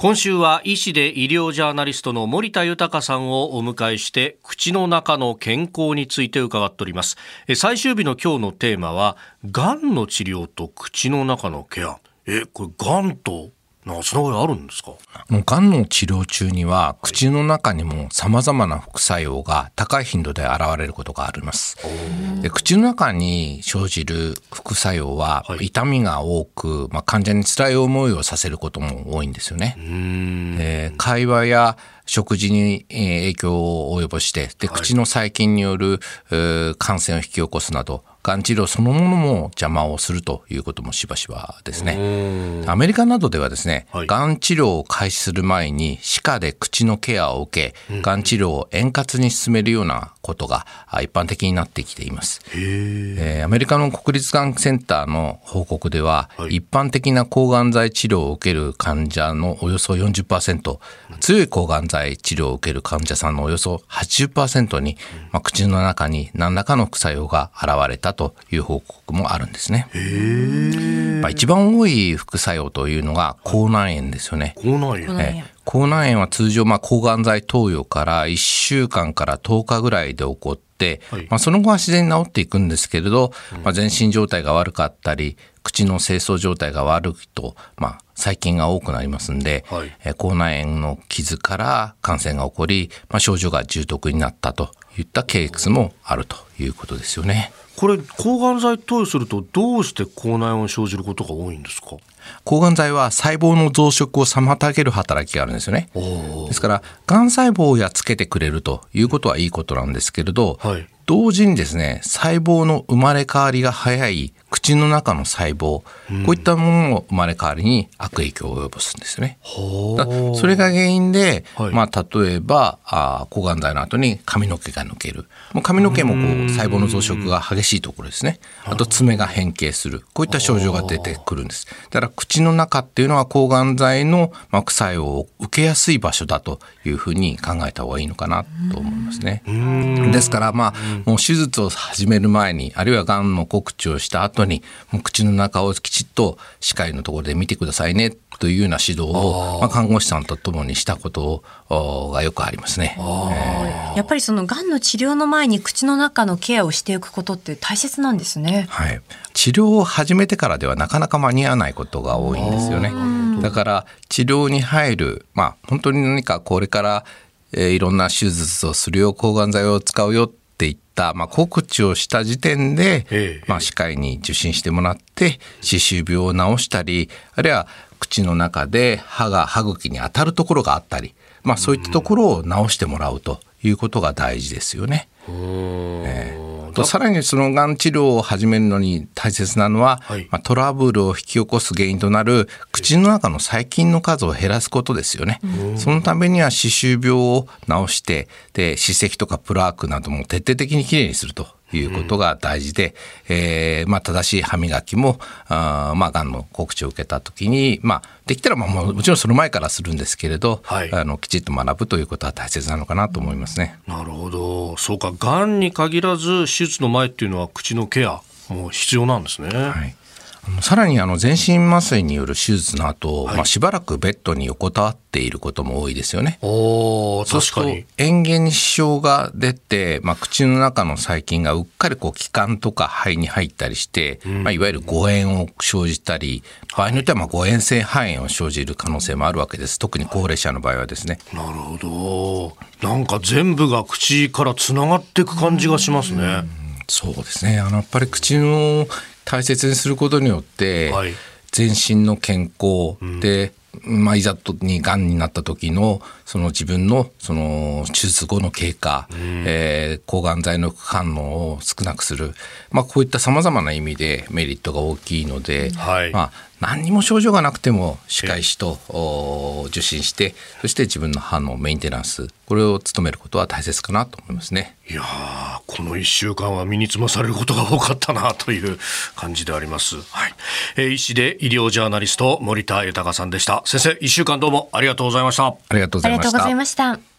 今週は医師で医療ジャーナリストの森田豊さんをお迎えして口の中の健康について伺っております。最終日の今日のテーマはがんの治療と口の中のケア。えこれがんとなんつながりあるんですか？がんの治療中には口の中にも様々な副作用が高い頻度で現れることがあります。で口の中に生じる副作用は痛みが多く、まあ、患者に辛い思いをさせることも多いんですよね。で会話や食事に影響を及ぼしてで口の細菌による感染を引き起こすなどがん治療そのものも邪魔をするということもしばしばですね。アメリカなどではですね、はい、がん治療を開始する前に歯科で口のケアを受け、がん治療を円滑に進めるようなことが一般的になってきています。えー、アメリカの国立がんセンターの報告では、はい、一般的な抗がん剤治療を受ける患者のおよそ40%、強い抗がん剤治療を受ける患者さんのおよそ80%に、まあ、口の中に何らかの副作用が現れたという報告もあるんですね。まあ、一番多い副作用というのが口内炎ですよね。口内炎、え口内炎は通常、まあ、抗がん剤投与から1週間から10日ぐらいで起こって、はい、まあ、その後は自然に治っていくんですけれど、まあ、全身状態が悪かったり口の清掃状態が悪いと、まあ、細菌が多くなりますんで、はい、え口内炎の傷から感染が起こり、まあ、症状が重篤になったといったケースもあるということですよね。これ抗がん剤投与するとどうして口内炎を生じることが多いんですか？抗がん剤は細胞の増殖を妨げる働きがあるんですよね。ですからがん細胞をやっつけてくれるということはいいことなんですけれど、はい、同時にですね細胞の生まれ変わりが早い口の中の細胞、こういったものの生まれ変わりに悪影響を及ぼすんですね。それが原因で、はい、まあ、例えばあ抗がん剤の後に髪の毛が抜ける。もう髪の毛もこう細胞の増殖が激しいところですね。あと爪が変形する。こういった症状が出てくるんです。だから口の中っていうのは抗がん剤の副作用を受けやすい場所だというふうに考えた方がいいのかなと思いますね。ですからまあもう手術を始める前にあるいはがんの告知をした後にもう口の中をきちっと歯科医のところで見てくださいねというような指導をまあ、看護師さんとともにしたことがよくありますね、えー、やっぱりそのがんの治療の前に口の中のケアをしていくことって大切なんですね。はい、治療を始めてからではなかなか間に合わないことが多いんですよね。だから治療に入るまあ本当に何かこれからえー、いろんな手術をするよ抗がん剤を使うよっていった、まあ、告知をした時点で、ええ、まあ、歯科医に受診してもらって歯周病を治したりあるいは口の中で歯が歯茎に当たるところがあったり、まあ、そういったところを治してもらうということが大事ですよね。えーとさらにそのがん治療を始めるのに大切なのは、はい、まあ、トラブルを引き起こす原因となる口の中の細菌の数を減らすことですよね。そのためには歯周病を治してで歯石とかプラークなども徹底的にきれいにするということが大事で、うん、えー、まあ、正しい歯磨きもあ、まあ、がんの告知を受けた時に、まあ、できたらまあもちろんその前からするんですけれど、はい、あのきちっと学ぶということは大切なのかなと思いますね。なるほどそうかがんに限らず手術の前っていうのは口のケアも必要なんですね。はいさらにあの全身麻酔による手術の後、はい、まあしばらくベッドに横たわっていることも多いですよね。お確かに。塩原に支障が出て、まあ、口の中の細菌がうっかりこう気管とか肺に入ったりして、うん、まあ、いわゆる誤嚥を生じたり、場合によってはまあ誤嚥性肺炎を生じる可能性もあるわけです。特に高齢者の場合はですね。なるほど。なんか全部が口からつながっていく感じがしますね。うん、そうですね。あのやっぱり口の大切にすることによって、はい、全身の健康で、うん、まあ、いざとにがんになった時のその自分のその手術後の経過、うん、えー、抗がん剤の副反応を少なくする、まあ、こういったさまざまな意味でメリットが大きいので、はい、まあ、何にも症状がなくても歯科医師と受診してそして自分の歯のメンテナンスこれを務めることは大切かなと思いますね。いやこの1週間は身につまされることが多かったなという感じであります、はい。えー、医師で医療ジャーナリスト森田豊さんでした。先生1週間どうもありがとうございました。ありがとうございました